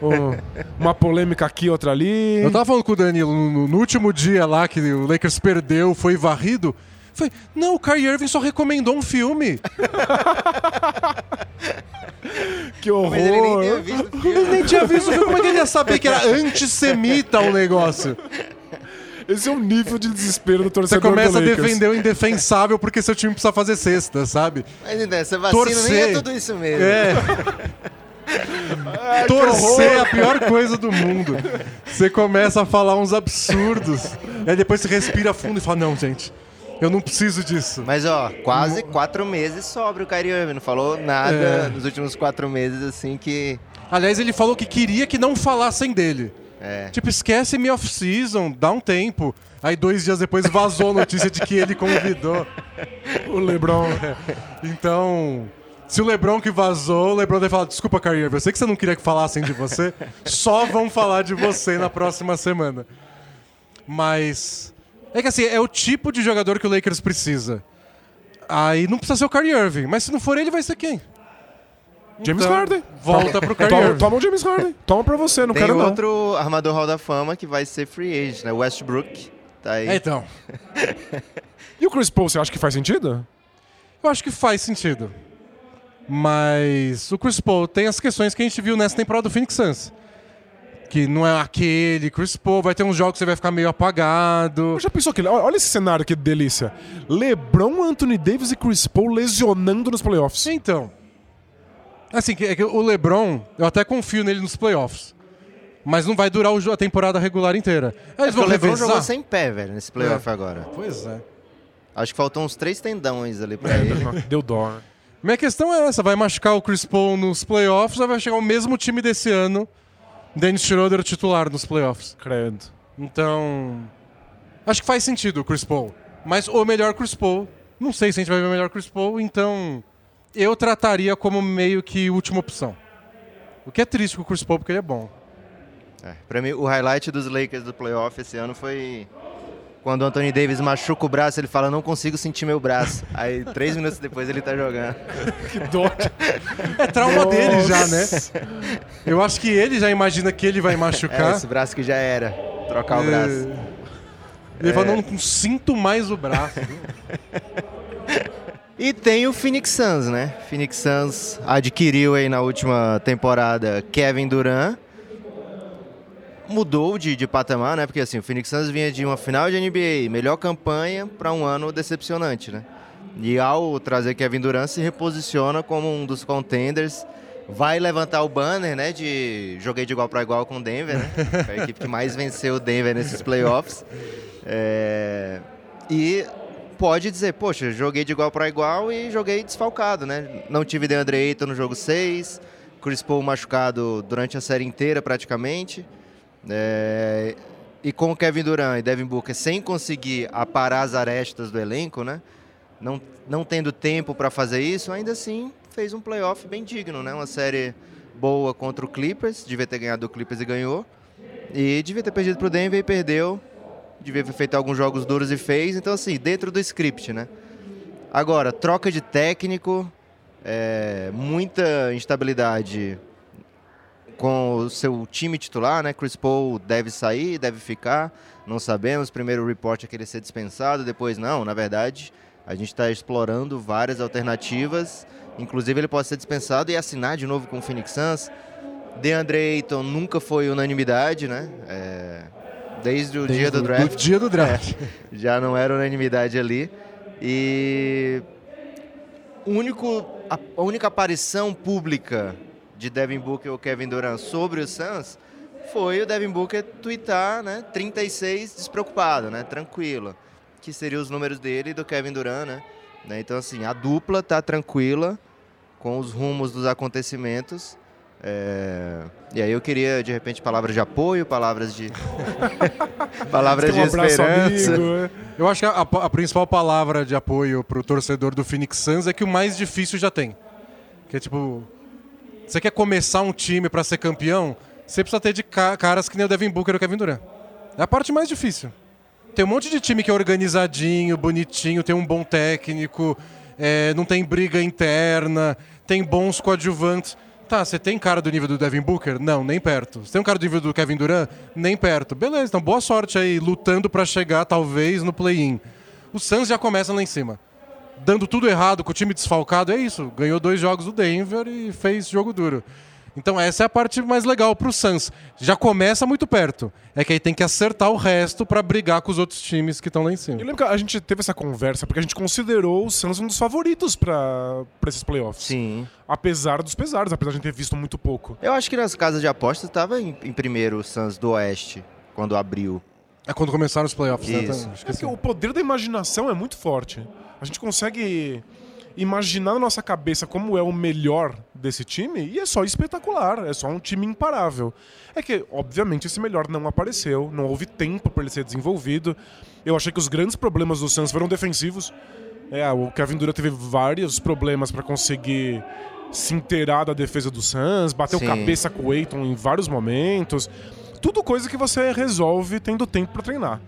ou uma polêmica aqui, outra ali. Eu tava falando com o Danilo no, no último dia lá que o Lakers perdeu, foi varrido. Foi, não, o Kyrie Irving só recomendou um filme. (laughs) Que horror. Mas ele nem tinha visto o filme. Ele nem tinha visto o filme, como é que ele ia saber que era antissemita o negócio? Esse é o nível de desespero do Você torcedor começa do a defender o indefensável porque seu time precisa fazer cesta, sabe? Mas então, essa vacina nem Torcer. é tudo isso mesmo. É. (laughs) Torcer é a pior coisa do mundo. Você começa a falar uns absurdos. Aí depois você respira fundo e fala: Não, gente, eu não preciso disso. Mas, ó, quase quatro meses sobre o Kyrie Irving. Não falou nada É. nos últimos quatro meses, assim, que... Aliás, ele falou que queria que não falassem dele. É. Tipo, esquece minha off-season, dá um tempo. Aí dois dias depois vazou a notícia de que ele convidou. O LeBron. (laughs) Então, se o Lebron que vazou, o Lebron deve falar, desculpa, Kyrie Irving, eu sei que você não queria que falassem de você, só vão falar de você na próxima semana. Mas, é que assim, é o tipo de jogador que o Lakers precisa. Aí não precisa ser o Kyrie Irving, mas se não for ele, vai ser quem? James Então, Harden. Volta pro Kyrie Toma, Irving. toma o James Harden. Toma pra você, não Tem quero não. outro armador Hall da Fama que vai ser free agent, né? Westbrook. Tá aí. É, então, (laughs) E o Chris Paul, você acha que faz sentido? eu acho que faz sentido. Mas o Chris Paul tem as questões que a gente viu nessa temporada do Phoenix Suns. que não é aquele Chris Paul, vai ter uns jogos que você vai ficar meio apagado. Já pensou que. Olha esse cenário que delícia. LeBron, Anthony Davis e Chris Paul lesionando nos playoffs. Então, assim, que- é que o LeBron, eu até confio nele nos playoffs. Mas não vai durar a temporada regular inteira. Aí eles Porque vão o LeBron revezar. jogou sem pé, velho, nesse playoff agora. Pois é. Acho que faltam uns três tendões ali pra ele. Deu dó, né? Minha questão é essa, vai machucar o Chris Paul nos playoffs ou vai chegar o mesmo time desse ano, Dennis Schroeder titular nos playoffs? Credo. Então, acho que faz sentido o Chris Paul. Mas o melhor Chris Paul, não sei se a gente vai ver o melhor Chris Paul, então eu trataria como meio que última opção. O que é triste com o Chris Paul, porque ele é bom. É, pra mim, o highlight dos Lakers do playoff esse ano foi quando o Anthony Davis machuca o braço, ele fala, não consigo sentir meu braço. Aí, três minutos depois, ele tá jogando. (laughs) Que dó. É trauma dele já, né? Nossa. Eu acho que ele já imagina que ele vai (laughs) É, machucar. esse braço que já era. Trocar o braço. Ele fala, não, não sinto mais o braço. E tem o Phoenix Suns, né? Phoenix Suns adquiriu aí na última temporada Kevin Durant. Mudou de, de patamar, né? Porque assim, o Phoenix Suns vinha de uma final de NBA, melhor campanha para um ano decepcionante, né? E ao trazer Kevin Durant se reposiciona como um dos contenders. Vai levantar o banner, né? De joguei de igual para igual com o Denver, né? (laughs) A equipe que mais venceu o Denver nesses playoffs. É, E pode dizer, poxa, joguei de igual para igual e joguei desfalcado, né? Não tive DeAndre Ayton no jogo 6, Chris Paul machucado durante a série inteira praticamente. É, E com o Kevin Durant e Devin Booker sem conseguir aparar as arestas do elenco, né? Não, não tendo tempo para fazer isso, ainda assim fez um playoff bem digno, né? Uma série boa contra o Clippers, devia ter ganhado o Clippers e ganhou. E devia ter perdido para o Denver e perdeu. Devia ter feito alguns jogos duros e fez. Então, assim, dentro do script, né? Agora, troca de técnico, é, muita instabilidade com o seu time titular, né? Chris Paul deve sair, deve ficar, não sabemos. Primeiro o report é que ele ser dispensado, depois não. Na verdade, a gente está explorando várias alternativas. Inclusive, ele pode ser dispensado e assinar de novo com o Phoenix Suns. DeAndre Ayton nunca foi unanimidade, né? É, desde o dia do draft Do dia do draft. (laughs) já não era unanimidade ali. E o único, a única aparição pública de Devin Booker ou Kevin Durant sobre o Suns foi o Devin Booker tweetar, né, 36 despreocupado, né, tranquilo, que seriam os números dele e do Kevin Durant, né? Né, Então assim, a dupla tá tranquila com os rumos dos acontecimentos. É, E aí eu queria, de repente, palavras de apoio, palavras de. (laughs) palavras de esperança. amigo. é. Eu acho que a, a principal palavra de apoio pro torcedor do Phoenix Suns é que o mais difícil já tem. Que é tipo. Você quer começar um time pra ser campeão? Você precisa ter de ca- caras que nem o Devin Booker e o Kevin Durant. É a parte mais difícil. Tem um monte de time que é organizadinho, bonitinho, tem um bom técnico, é, não tem briga interna, tem bons coadjuvantes. Tá, você tem cara do nível do Devin Booker? Não, nem perto. Você tem um cara do nível do Kevin Durant? Nem perto. Beleza, então boa sorte aí, lutando pra chegar talvez no play-in. O Suns já começa lá em cima. Dando tudo errado com o time desfalcado, é isso. Ganhou dois jogos do Denver e fez jogo duro. Então essa é a parte mais legal pro Suns. Já começa muito perto. É que aí tem que acertar o resto pra brigar com os outros times que estão lá em Eu cima. lembro que a gente teve essa conversa porque a gente considerou o Suns um dos favoritos pra pra esses playoffs. Sim. Apesar dos pesares, apesar de a gente ter visto muito pouco. Eu acho que nas casas de apostas estava em, em primeiro o Suns do Oeste, quando abriu. É quando começaram os playoffs, né? Isso. Então, acho que É que o poder da imaginação é muito forte. A gente consegue imaginar na nossa cabeça como é o melhor desse time e é só espetacular, é só um time imparável. É que, obviamente, esse melhor não apareceu, não houve tempo para ele ser desenvolvido. Eu achei que os grandes problemas do Suns foram defensivos. É, o Kevin Durant teve vários problemas para conseguir se inteirar da defesa do Suns, bateu Sim. cabeça com o Aiton em vários momentos. Tudo coisa que você resolve tendo tempo para treinar.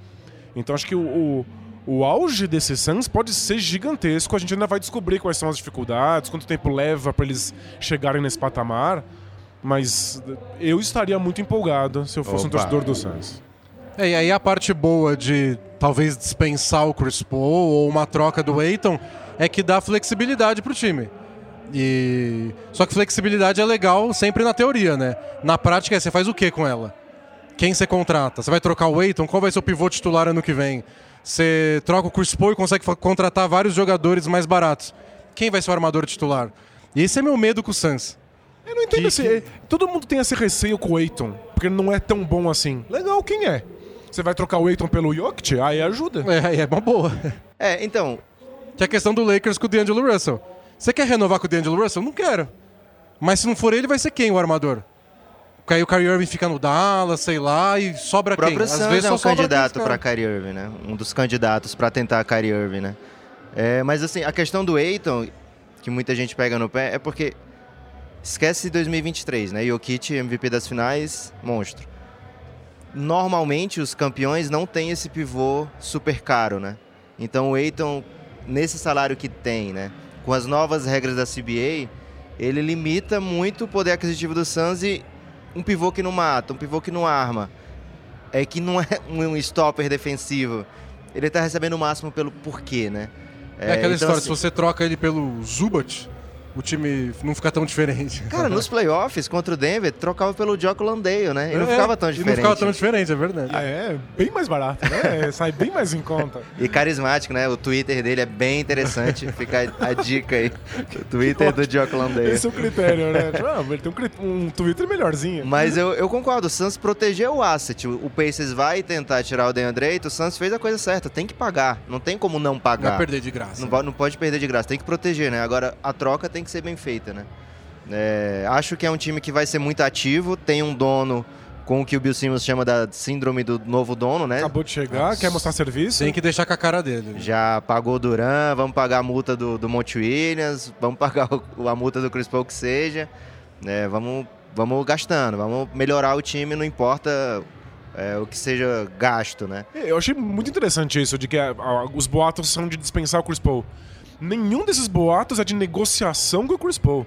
Então acho que o, o, o auge desses Suns pode ser gigantesco. A gente ainda vai descobrir quais são as dificuldades, quanto tempo leva para eles chegarem nesse patamar. Mas eu estaria muito empolgado se eu fosse um Opa. torcedor do Suns. É, e aí a parte boa de talvez dispensar o Chris Paul ou uma troca do Aiton é que dá flexibilidade pro time. E só que flexibilidade é legal sempre na teoria, né? Na prática é você faz o que com ela? quem você contrata? Você vai trocar o Aiton? Qual vai ser o pivô titular ano que vem? Você troca o Chris Paul e consegue contratar vários jogadores mais baratos. Quem vai ser o armador titular? E esse é meu medo com o Suns. Eu não entendo Que- esse. é, Todo mundo tem esse receio com o Aiton, porque ele não é tão bom assim. Legal, quem é? Você vai trocar o Aiton pelo Jokic? Aí ajuda. É, é uma boa. É, então, Que é a questão do Lakers com o D'Angelo Russell. Você quer renovar com o D'Angelo Russell? Não quero. Mas se não for ele, vai ser quem o armador? Porque aí o Kyrie Irving fica no Dallas, sei lá, e sobra quem? Suns é só um sobra candidato para. Kyrie Irving, né? Um dos candidatos para tentar Kyrie Irving, né? É, mas assim, a questão do Aiton, que muita gente pega no pé, é porque esquece 2023, né? Jokic, MVP das finais, monstro. Normalmente os campeões não têm esse pivô super caro, né? Então o Aiton, nesse salário que tem, né? Com as novas regras da CBA, ele limita muito o poder aquisitivo do Suns e um pivô que não mata, um pivô que não arma, é que não é (laughs) um stopper defensivo. Ele tá recebendo o máximo pelo porquê, né? É, aquela então, história, assim, se você troca ele pelo Zubat, o time não fica tão diferente. Cara, nos (laughs) playoffs contra o Denver, trocava pelo Jock Landale, né? E não É, ficava tão e diferente. não ficava tão diferente, é verdade. É, bem mais barato, né? Sai bem mais em conta. (laughs) E carismático, né? O Twitter dele é bem interessante. Fica a, a dica aí. (laughs) O Twitter do Jock Landale. Esse é o critério, né? Tipo, ah, ele tem um, um Twitter melhorzinho. Mas eu, eu concordo, o Suns protegeu o asset. O, Pacers vai tentar tirar o DeAndre Ayton, o Suns fez a coisa certa. Tem que pagar. Não tem como não Não pagar. vai perder de graça. Não, po- não pode perder de graça, tem que proteger, né? Agora, a troca tem que ser bem feita, né? É, acho que é um time que vai ser muito ativo, tem um dono com o que o Bill Simmons chama da síndrome do novo dono, né? Acabou de chegar, quer mostrar serviço. Tem que deixar com a cara dele. Já pagou o Duran, vamos pagar a multa do, do Monte Williams, vamos pagar o- a multa do Chris Paul que seja. né? vamos, vamos gastando, vamos melhorar o time, não importa é, o que seja gasto, né? Eu achei muito interessante isso, de que ah, ah, os boatos são de dispensar o Chris Paul. Nenhum desses boatos é de negociação com o Chris Paul.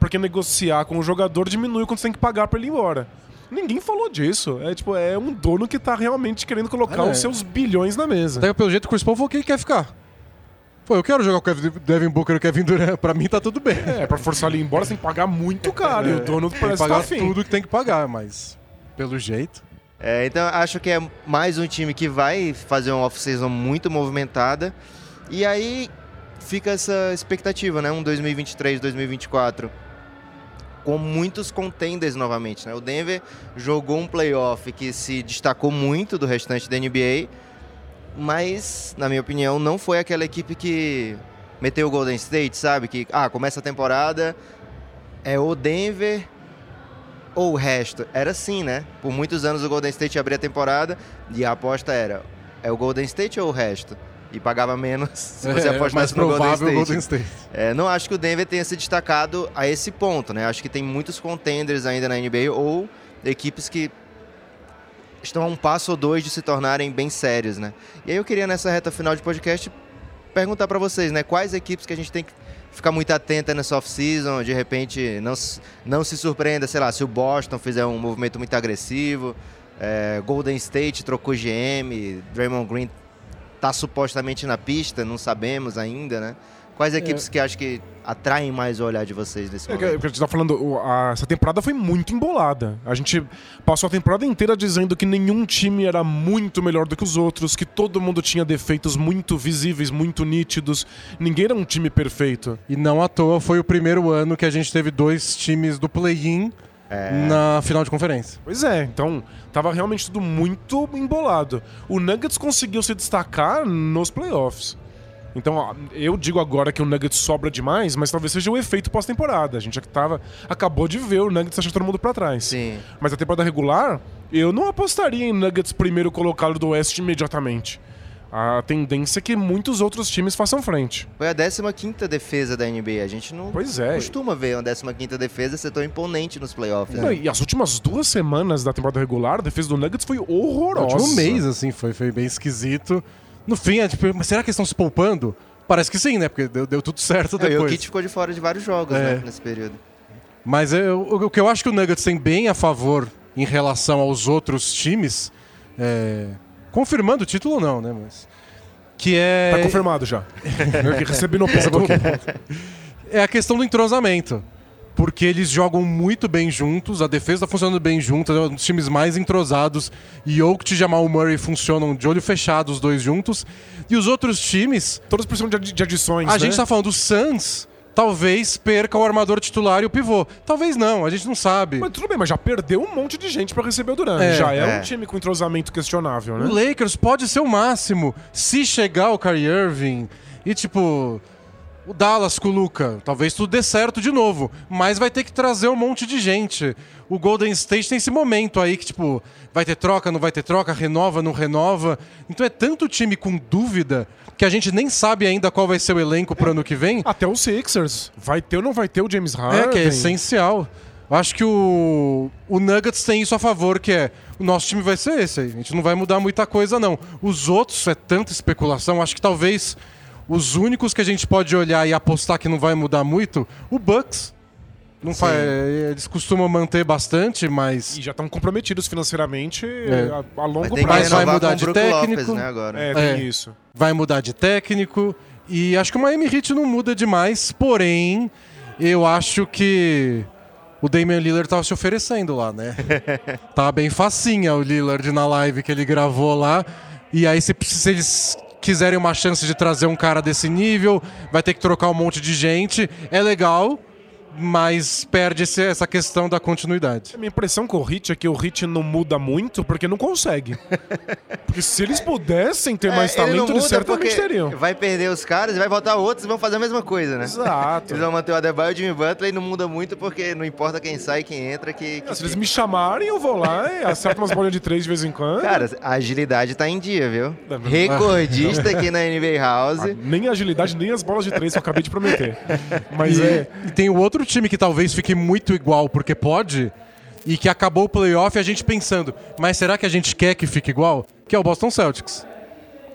Porque negociar com o jogador diminui quando você tem que pagar pra ele ir embora. Ninguém falou disso. É tipo, é um dono que tá realmente querendo colocar É. os seus bilhões na mesa. Até pelo jeito o Chris Paul falou que ele quer ficar. Pô, eu quero jogar com o Kevin- Devin Booker e o Kevin Durant. (laughs) Pra mim tá tudo bem. É, pra forçar ele ir embora, você tem que pagar muito caro. E o dono Tem que parece que tá pagar afim. tudo que tem que pagar, mas pelo jeito. É, então acho que é mais um time que vai fazer uma off-season muito movimentada. E aí fica essa expectativa, né? Um 2023, 2024 com muitos contenders novamente, né? O Denver jogou um playoff que se destacou muito do restante da NBA, mas na minha opinião não foi aquela equipe que meteu o Golden State, sabe? Que ah, começa a temporada é o Denver ou o resto. Era assim, né? Por muitos anos o Golden State abria a temporada e a aposta era é o Golden State ou o resto? E pagava menos (laughs) se você é, mais apostasse no Golden provável State. Golden State. É, não acho que o Denver tenha se destacado a esse ponto, né? Acho que tem muitos contenders ainda na NBA ou equipes que estão a um passo ou dois de se tornarem bem sérios, né? E aí eu queria nessa reta final de podcast perguntar para vocês, né? Quais equipes que a gente tem que ficar muito atenta nessa off-season, de repente não, se- não se surpreenda, sei lá, se o Boston fizer um movimento muito agressivo, é, Golden State trocou GM, Draymond Green tá supostamente na pista, não sabemos ainda, né? Quais equipes que acho que atraem mais o olhar de vocês nesse É que, momento? que a gente tá falando, o- a- essa temporada foi muito embolada. A gente passou a temporada inteira dizendo que nenhum time era muito melhor do que os outros, que todo mundo tinha defeitos muito visíveis, muito nítidos. Ninguém era um time perfeito. E não à toa foi o primeiro ano que a gente teve dois times do play-in na final de conferência. Pois é, então tava realmente tudo muito embolado. O Nuggets conseguiu se destacar nos playoffs. Então, ó, eu digo agora que o Nuggets sobra demais, mas talvez seja o efeito pós-temporada. A gente já que tava, acabou de ver o Nuggets achando todo mundo pra trás. Sim. Mas a temporada regular, eu não apostaria em Nuggets primeiro colocado do Oeste imediatamente. A tendência é que muitos outros times façam frente. Foi a 15ª defesa da NBA. A gente não Pois é. costuma ver uma 15ª defesa ser tão imponente nos playoffs. Não, né? e as últimas duas semanas da temporada regular, a defesa do Nuggets foi No horrorosa. último mês, assim, foi, foi bem esquisito. No fim, é tipo, mas será que eles estão se poupando? Parece que sim, né? Porque deu, deu tudo certo É, e o depois. Kit ficou de fora de vários jogos, É. né, nesse período. Mas eu- o, o que eu acho que o Nuggets tem bem a favor em relação aos outros times, é, confirmando o título não, né? Mas, que é, Tá confirmado já. (laughs) Eu recebi no aqui. é a questão do entrosamento. porque eles jogam muito bem juntos, a defesa tá funcionando bem juntos, é um dos times mais entrosados. E Oak e Jamal Murray funcionam de olho fechado os dois juntos. E os outros times, Todos precisam de, de adições, a né? gente tá falando do Suns, talvez perca o armador titular e o pivô. Talvez não, a gente não sabe. Mas tudo bem, mas já perdeu um monte de gente pra receber o Durant. É, já é, é. um time com entrosamento questionável, né? O Lakers pode ser o máximo se chegar o Kyrie Irving e, tipo, o Dallas com o Luca. Talvez tudo dê certo de novo, mas vai ter que trazer um monte de gente. O Golden State tem esse momento aí que, tipo, vai ter troca, não vai ter troca, renova, não renova. Então é tanto time com dúvida que a gente nem sabe ainda qual vai ser o elenco pro ano que vem. Até os Sixers. Vai ter ou não vai ter o James Harden? É, que é essencial. Eu acho que o, o Nuggets tem isso a favor, que é o nosso time vai ser esse aí. A gente não vai mudar muita coisa, não. Os outros é tanta especulação. Acho que talvez os únicos que a gente pode olhar e apostar que não vai mudar muito, o Bucks. Não Sim. fa- eles costumam manter bastante, mas E já estão comprometidos financeiramente É. a, a longo Mas tem que Mas prazo. vai mudar de técnico. Lopes, né, agora. É, tem É. isso. vai mudar de técnico. E acho que o Miami Heat não muda demais, porém, eu acho que o Damian Lillard tava se oferecendo lá, né? (laughs) tava bem facinha o Lillard na live que ele gravou lá. E aí, se, se eles quiserem uma chance de trazer um cara desse nível, vai ter que trocar um monte de gente. É legal, mas perde essa questão da continuidade. A minha impressão com o Hit é que o Hit não muda muito porque não consegue. (laughs) porque se eles pudessem ter mais É, ele não talento, eles certamente teriam. Vai perder os caras e vai voltar outros e vão fazer a mesma coisa, né? Exato. (laughs) Eles vão manter o Adebayo e o Jimmy Butler e não muda muito porque não importa quem sai e quem entra que... que- Se eles me chamarem, eu vou lá e acerto umas bolinhas de três de vez em quando. Cara, a agilidade tá em dia, viu? É. Recordista aqui na NBA House. Ah, nem a agilidade, nem as bolas de três que eu acabei de prometer. Mas e, é. e tem o outro time que talvez fique muito igual porque pode e que acabou o playoff e a gente pensando, mas será que a gente quer que fique igual? Que é o Boston Celtics.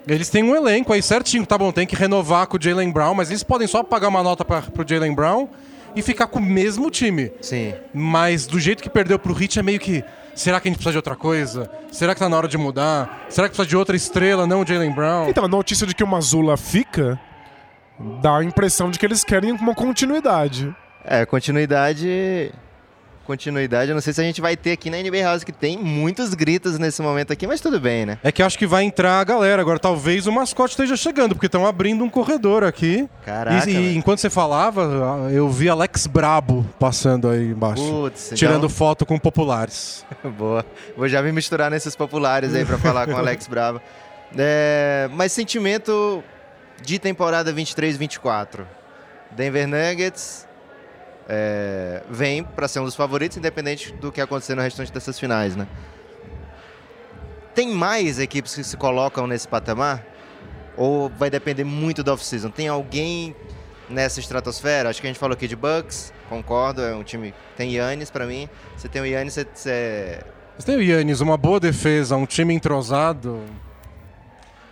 Eles têm um elenco aí certinho, tá bom, tem que renovar com o Jalen Brown, mas eles podem só pagar uma nota pra, pro Jalen Brown e ficar com o mesmo time. Sim. Mas do jeito que perdeu pro Heat é meio que, será que a gente precisa de outra coisa? Será que tá na hora de mudar? Será que precisa de outra estrela, não o Jalen Brown? Então, a notícia de que o Mazula fica dá a impressão de que eles querem uma continuidade. É, continuidade. Continuidade, eu não sei se a gente vai ter aqui na NBA House, que tem muitos gritos nesse momento aqui, mas tudo bem, né? É que eu acho que vai entrar a galera. Agora, talvez o mascote esteja chegando, porque estão abrindo um corredor aqui. Caraca, E, e enquanto você falava, eu vi Alex Brabo passando aí embaixo. Putz, tirando então- foto com populares. (laughs) Boa. Vou já me misturar nesses populares aí pra falar com o Alex Brava. É, mas sentimento de temporada 23-24. Denver Nuggets é, vem pra ser um dos favoritos, independente do que acontecer no restante dessas finais, né? Tem mais equipes que se colocam nesse patamar? Ou vai depender muito do off-season? Tem alguém nessa estratosfera? Acho que a gente falou aqui de Bucks, concordo, é um time... Tem Yannis pra mim. Você tem o Yannis, você- você Mas tem o Yannis, uma boa defesa, um time entrosado.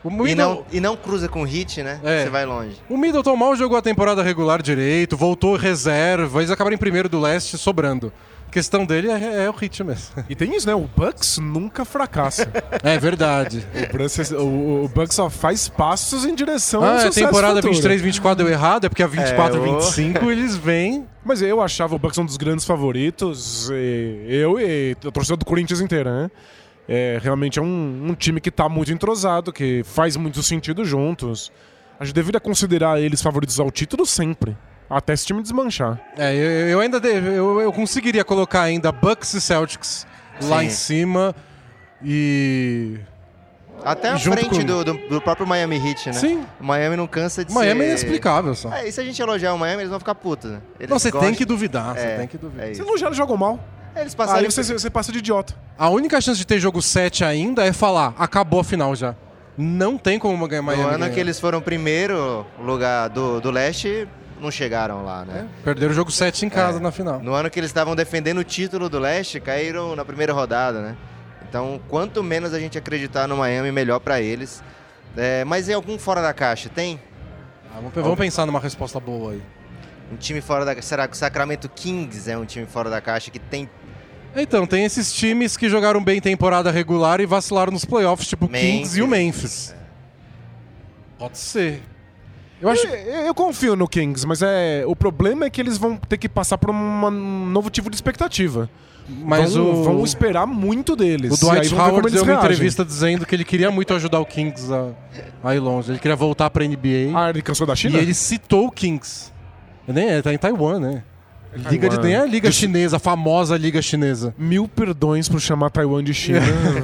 O E Middleton, não, e não cruza com hit, né? É. Você vai longe. o Middleton mal jogou a temporada regular direito, voltou reserva, eles acabaram em primeiro do leste sobrando. A questão dele é, é o hit mesmo. E tem isso, né? O Bucks nunca fracassa. É verdade. o, Bucks, o, o Bucks só faz passos em direção ao Ah, a sucesso temporada futuro. 23, 24 deu errado, é porque a 24, É, ô. 25 (laughs) eles vêm. Mas eu achava o Bucks um dos grandes favoritos. e eu e a torcida do Corinthians inteira, né? É, realmente é um, um time que tá muito entrosado, que faz muito sentido juntos. A gente deveria considerar eles favoritos ao título sempre. Até esse time desmanchar. É, eu, eu ainda eu, eu conseguiria colocar ainda Bucks e Celtics lá Sim. em cima e Até Junto frente com- do, do, do próprio Miami Heat, né? Sim. O Miami não cansa de Miami ser... é inexplicável só. É, e se a gente elogiar o Miami, eles vão ficar putos, né? Eles Não, você gostam- tem que duvidar, você É, tem que duvidar. é não já jogam mal. Eles passaram... Aí você, você passa de idiota. A única chance de ter jogo 7 ainda é falar, acabou a final já. Não tem como ganhar Miami. No ano ganhar. que eles foram primeiro lugar do, do leste, não chegaram lá, né? Perderam o jogo 7 em casa É. na final. No ano que eles estavam defendendo o título do leste, caíram na primeira rodada, né? Então, quanto menos a gente acreditar no Miami, melhor pra eles. É, mas é algum fora da caixa? Tem? Ah, vamos, vamos pensar numa resposta boa aí. Um time fora da Será que o Sacramento Kings é um time fora da caixa que tem Então, tem esses times que jogaram bem temporada regular e vacilaram nos playoffs, tipo o Kings e o Memphis. Pode ser. Eu acho. Eu, eu confio no Kings, mas é o problema é que eles vão ter que passar por uma- um novo tipo de expectativa. Mas vão, o, vão esperar muito deles. o e aí Dwight Howard deu uma reagem. entrevista dizendo que ele queria muito ajudar o Kings a, a ir longe. Ele queria voltar pra NBA. Ah, ele cansou da e China? ele citou o Kings. Nem é, tá em Taiwan, né? Liga de, nem é a Liga Chinesa, a famosa Liga Chinesa. Mil perdões por chamar Taiwan de China.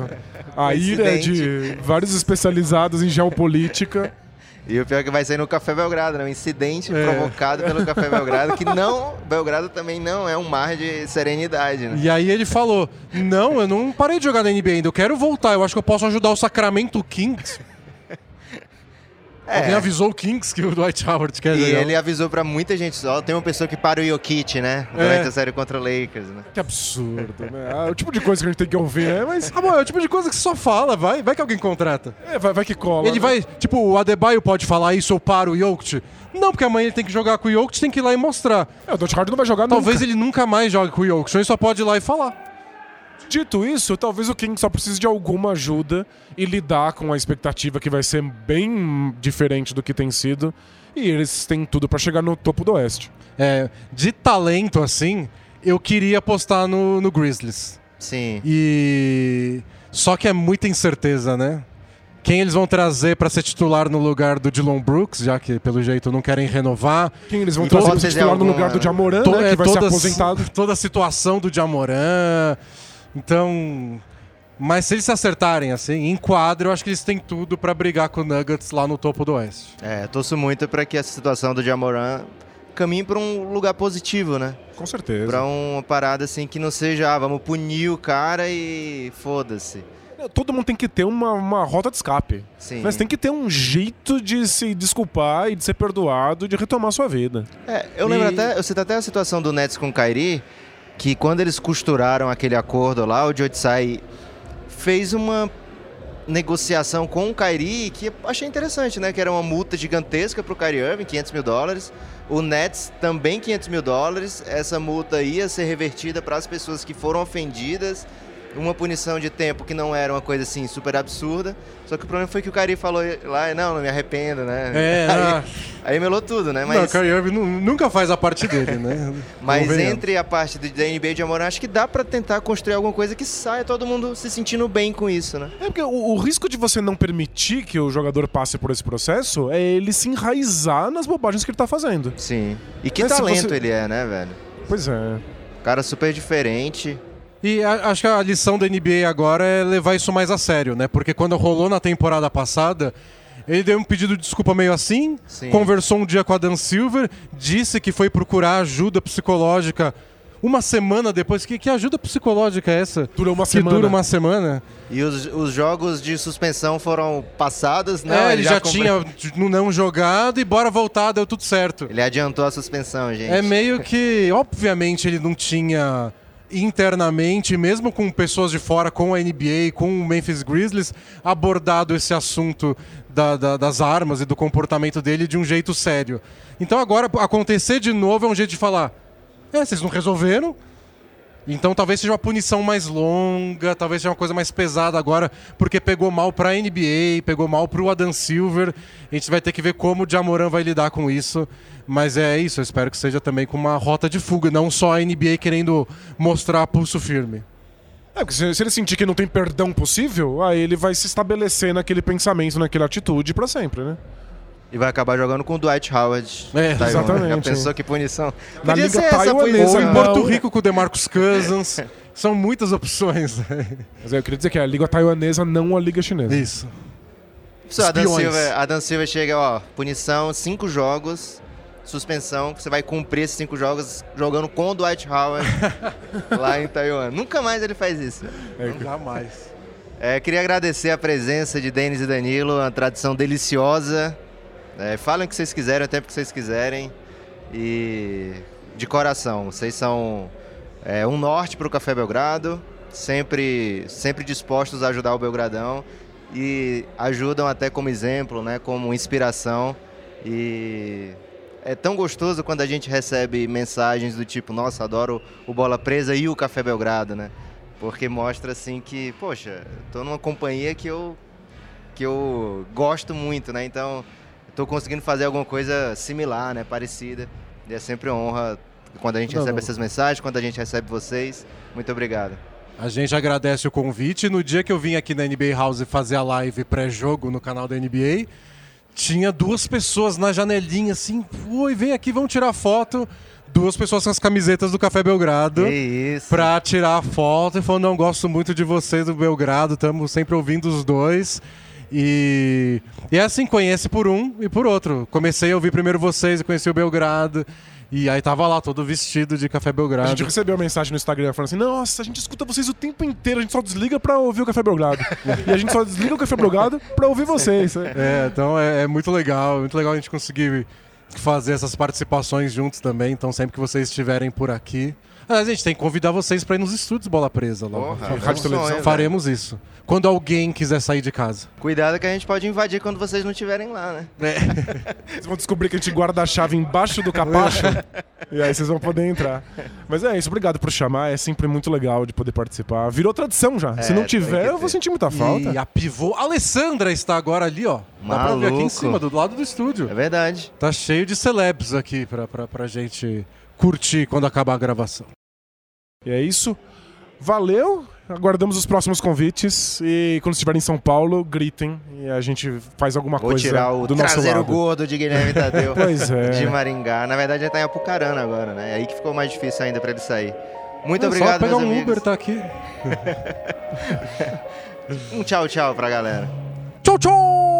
(laughs) a ira é de vários especializados em geopolítica. E o pior é que vai ser no Café Belgrado, né? Um incidente É. provocado pelo Café Belgrado, que não. Belgrado também não é um mar de serenidade, né? E aí ele falou: Não, eu não parei de jogar na NBA ainda, eu quero voltar, eu acho que eu posso ajudar o Sacramento Kings. É. Alguém avisou o Kings que o Dwight Howard quer E jogar. ele avisou pra muita gente só. Tem uma pessoa que para o Jokic, né? Durante É. a série contra o Lakers, né? Que absurdo, né? Ah, o tipo de coisa que a gente tem que ouvir, né? Mas Ah, bom, é o tipo de coisa que você só fala, vai, vai que alguém contrata. é, vai, vai que cola. Ele né? vai, tipo, o Adebayo pode falar isso, eu paro o Jokic. Não, porque amanhã ele tem que jogar com o Jokic, tem que ir lá e mostrar. É, o Dutch Hard não vai jogar Talvez nunca. ele nunca mais jogue com o Jokic, ele só pode ir lá e falar. Dito isso, talvez o King só precise de alguma ajuda e lidar com a expectativa que vai ser bem diferente do que tem sido. E eles têm tudo pra chegar no topo do Oeste. É, de talento, assim, eu queria apostar no, no Grizzlies. Sim. E. Só que é muita incerteza, né? Quem eles vão trazer pra ser titular no lugar do Dylan Brooks, já que pelo jeito não querem renovar. Quem eles vão E trazer ser titular no alguma- lugar do Jamoran, To- né? é, Que vai ser toda- aposentado. Toda a situação do Jamoran. Então. Mas se eles se acertarem assim, em quadro, eu acho que eles têm tudo pra brigar com o Nuggets lá no topo do Oeste. É, torço muito pra que essa situação do Jamoran caminhe pra um lugar positivo, né? Com certeza. Pra uma parada assim que não seja, ah, vamos punir o cara e foda-se. Todo mundo tem que ter uma, uma rota de escape. Sim. Mas tem que ter um jeito de se desculpar e de ser perdoado, de retomar sua vida. É, eu lembro E- até, eu cito até a situação do Nets com o Kyrie, que quando eles costuraram aquele acordo lá, o Jotsai fez uma negociação com o Kyrie que eu achei interessante, né? Que era uma multa gigantesca pro Kyrie Irving, 500 mil dólares. O Nets também 500 mil dólares. Essa multa ia ser revertida para as pessoas que foram ofendidas. Uma punição de tempo que não era uma coisa assim super absurda. Só que o problema foi que o Kyrie falou lá, não, não me arrependo, né? É, (laughs) aí. Aí melou tudo, né? Não, Mas... o Kyrie Irving nu- nunca faz a parte dele, né? (laughs) Mas entre a parte do- da NBA de Amorã, acho que dá pra tentar construir alguma coisa que saia todo mundo se sentindo bem com isso, né? É porque o, o risco de você não permitir que o jogador passe por esse processo é ele se enraizar nas bobagens que ele tá fazendo. Sim. E que Mas se talento você- ele é, né, velho? Pois é. Cara super diferente. E a- acho que a lição da NBA agora é levar isso mais a sério, né? Porque quando rolou na temporada passada, ele deu um pedido de desculpa meio assim, Sim. conversou um dia com a Dan Silver, disse que foi procurar ajuda psicológica uma semana depois. Que, que ajuda psicológica é essa? Durou uma que semana. dura uma semana. E os, os jogos de suspensão foram passados, não? é, ele já, compre- tinha não- não jogado e bora voltar, deu tudo certo. Ele adiantou a suspensão, gente. É meio que, obviamente, ele não tinha internamente, mesmo com pessoas de fora, com a NBA, com o Memphis Grizzlies, abordado esse assunto da- da- das armas e do comportamento dele de um jeito sério. Então agora acontecer de novo é um jeito de falar: é, vocês não resolveram? Então talvez seja uma punição mais longa, talvez seja uma coisa mais pesada agora, porque pegou mal pra NBA, pegou mal pro Adam Silver. A gente vai ter que ver como o Jamoran vai lidar com isso. Mas é isso, eu espero que seja também com uma rota de fuga, não só a NBA querendo mostrar pulso firme. É, porque se, se ele sentir que não tem perdão possível, aí ele vai se estabelecer naquele pensamento, naquela atitude pra sempre, né? E vai acabar jogando com o Dwight Howard. É, Taiwan. exatamente. Já pensou que punição? Na Podia Liga Taiwanesa, Ou em. Porto Rico com o DeMarcus Cousins. (laughs) São muitas opções. Mas aí eu queria dizer que é a Liga Taiwanesa, não a Liga Chinesa. Isso. Adam Espiões. Silva, Adam Silva chega, ó, punição, cinco jogos, suspensão, que você vai cumprir esses cinco jogos jogando com o Dwight Howard (laughs) lá em Taiwan. Nunca mais ele faz isso. Jamais. É, queria agradecer a presença de Denis e Danilo, uma tradição deliciosa. É, falem o que vocês quiserem, o tempo que vocês quiserem. E de coração, vocês são é, um norte para o Café Belgrado, sempre, sempre dispostos a ajudar o Belgradão e ajudam até como exemplo, né, como inspiração. E é tão gostoso quando a gente recebe mensagens do tipo, nossa, adoro o Bola Presa e o Café Belgrado, né? Porque mostra assim que, poxa, tô numa companhia que eu que eu gosto muito, né? Então, tô conseguindo fazer alguma coisa similar, né? Parecida. E é sempre uma honra quando a gente Não, recebe não. essas mensagens, quando a gente recebe vocês. Muito obrigado. A gente agradece o convite. No dia que eu vim aqui na NBA House fazer a live pré-jogo no canal da NBA, tinha duas pessoas na janelinha assim, oi, vem aqui, vamos tirar foto. Duas pessoas com as camisetas do Café Belgrado. Que isso. Pra tirar a foto e falou: não gosto muito de vocês do Belgrado, estamos sempre ouvindo os dois. E, e é assim, conhece por um e por outro. Comecei a ouvir primeiro vocês e conheci o Belgrado. E aí tava lá, todo vestido de Café A Belgrado. gente recebeu uma mensagem no Instagram falando assim: Nossa, a gente escuta vocês o tempo inteiro, a gente só desliga pra ouvir o Café Belgrado. (laughs) e a gente só desliga o Café Belgrado pra ouvir vocês. (laughs) É, então é, é muito legal, muito legal a gente conseguir fazer essas participações juntos também. Então sempre que vocês estiverem por aqui. Ah, a gente tem que convidar vocês para ir nos estúdios Bola Presa lá. Porra, Rádio é um televisão. sonho, Faremos isso. Quando alguém quiser sair de casa. Cuidado que a gente pode invadir quando vocês não estiverem lá, né? (laughs) Vocês vão descobrir que a gente guarda a chave embaixo do capacho. (laughs) e aí vocês vão poder entrar. Mas é isso, obrigado por chamar. É sempre muito legal de poder participar. Virou tradição já. Se É, não tem tiver, eu vou sentir muita falta. E a pivô. A Alessandra está agora ali, ó. Dá pra ver aqui em Maluco. cima, do lado do estúdio. É verdade. Tá cheio de celebs aqui pra, pra, pra gente curtir quando acabar a gravação. E é isso. Valeu. Aguardamos os próximos convites. E quando estiverem em São Paulo, gritem. E a gente faz alguma Vou coisa tirar o do nosso traseiro lado. gordo de Guilherme Tadeu. (laughs) Pois é. De Maringá. Na verdade, ele tá em Apucarana agora, né? É aí que ficou mais difícil ainda pra ele sair. Muito É obrigado, Só pegar meus um amigos. Uber, tá aqui. (laughs) Um tchau, tchau pra galera. Tchau, tchau!